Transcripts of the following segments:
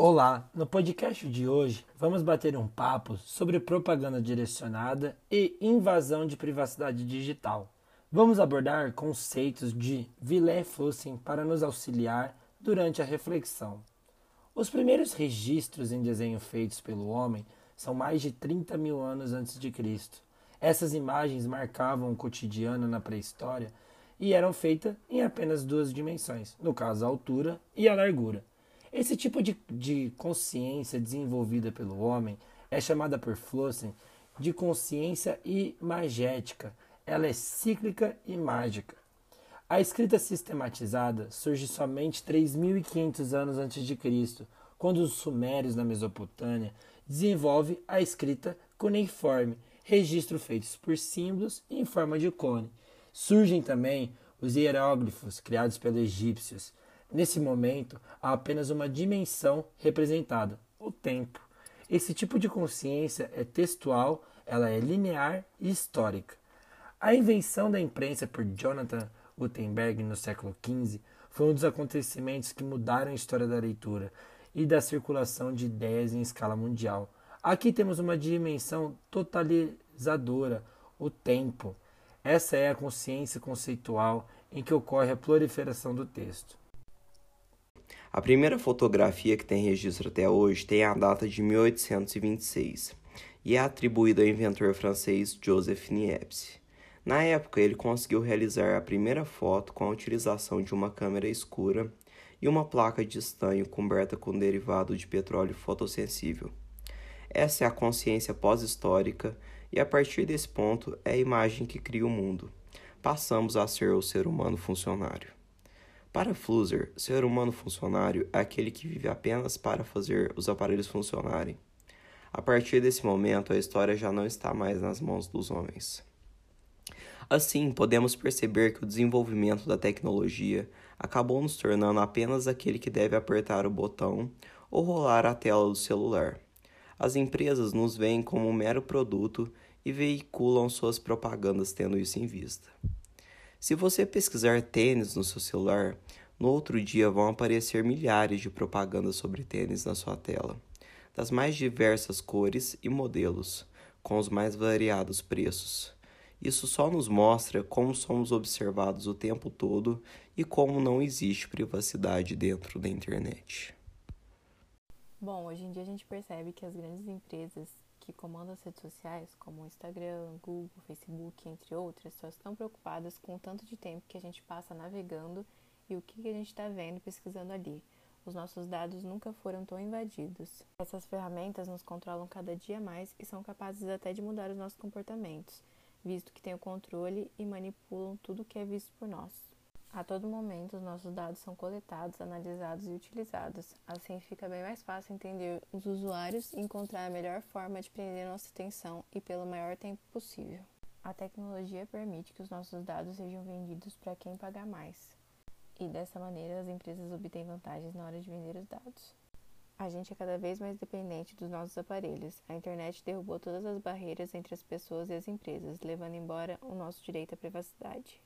Olá, no podcast de hoje vamos bater um papo sobre propaganda direcionada e invasão de privacidade digital. Vamos abordar conceitos de Villers-Fussen para nos auxiliar durante a reflexão. Os primeiros registros em desenho feitos pelo homem são mais de 30 mil anos antes de Cristo. Essas imagens marcavam o cotidiano na pré-história e eram feitas em apenas duas dimensões, no caso a altura e a largura. Esse tipo de, de consciência desenvolvida pelo homem é chamada por Flossen de consciência imagética. Ela é cíclica e mágica. A escrita sistematizada surge somente 3.500 anos antes de Cristo, quando os sumérios na Mesopotâmia desenvolvem a escrita cuneiforme, registro feitos por símbolos em forma de cone. Surgem também os hieróglifos criados pelos egípcios, Nesse momento, há apenas uma dimensão representada, o tempo. Esse tipo de consciência é textual, ela é linear e histórica. A invenção da imprensa por Jonathan Gutenberg no século XV foi um dos acontecimentos que mudaram a história da leitura e da circulação de ideias em escala mundial. Aqui temos uma dimensão totalizadora, o tempo. Essa é a consciência conceitual em que ocorre a proliferação do texto. A primeira fotografia que tem registro até hoje tem a data de 1826 e é atribuída ao inventor francês Joseph Niepce. Na época, ele conseguiu realizar a primeira foto com a utilização de uma câmera escura e uma placa de estanho coberta com derivado de petróleo fotossensível. Essa é a consciência pós-histórica e a partir desse ponto é a imagem que cria o mundo. Passamos a ser o ser humano funcionário. Para Flusser, ser humano funcionário é aquele que vive apenas para fazer os aparelhos funcionarem. A partir desse momento, a história já não está mais nas mãos dos homens. Assim, podemos perceber que o desenvolvimento da tecnologia acabou nos tornando apenas aquele que deve apertar o botão ou rolar a tela do celular. As empresas nos veem como um mero produto e veiculam suas propagandas tendo isso em vista. Se você pesquisar tênis no seu celular, no outro dia vão aparecer milhares de propagandas sobre tênis na sua tela, das mais diversas cores e modelos, com os mais variados preços. Isso só nos mostra como somos observados o tempo todo e como não existe privacidade dentro da internet. Bom, hoje em dia a gente percebe que as grandes empresas que comandam as redes sociais, como o Instagram, Google, Facebook, entre outras, só estão preocupadas com o tanto de tempo que a gente passa navegando e o que a gente está vendo pesquisando ali. Os nossos dados nunca foram tão invadidos. Essas ferramentas nos controlam cada dia mais e são capazes até de mudar os nossos comportamentos, visto que têm o controle e manipulam tudo que é visto por nós. A todo momento, os nossos dados são coletados, analisados e utilizados. Assim, fica bem mais fácil entender os usuários e encontrar a melhor forma de prender nossa atenção e pelo maior tempo possível. A tecnologia permite que os nossos dados sejam vendidos para quem pagar mais. E dessa maneira, as empresas obtêm vantagens na hora de vender os dados. A gente é cada vez mais dependente dos nossos aparelhos. A internet derrubou todas as barreiras entre as pessoas e as empresas, levando embora o nosso direito à privacidade.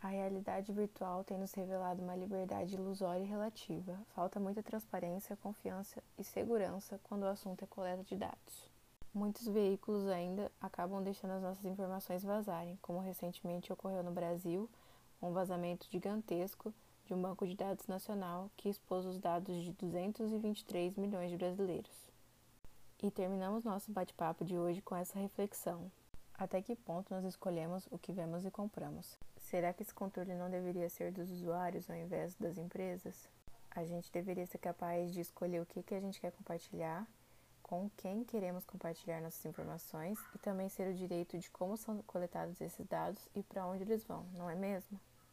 A realidade virtual tem nos revelado uma liberdade ilusória e relativa. Falta muita transparência, confiança e segurança quando o assunto é coleta de dados. Muitos veículos ainda acabam deixando as nossas informações vazarem, como recentemente ocorreu no Brasil, um vazamento gigantesco de um banco de dados nacional que expôs os dados de 223 milhões de brasileiros. E terminamos nosso bate-papo de hoje com essa reflexão. Até que ponto nós escolhemos o que vemos e compramos? Será que esse controle não deveria ser dos usuários ao invés das empresas? A gente deveria ser capaz de escolher o que, que a gente quer compartilhar, com quem queremos compartilhar nossas informações e também ser o direito de como são coletados esses dados e para onde eles vão, não é mesmo?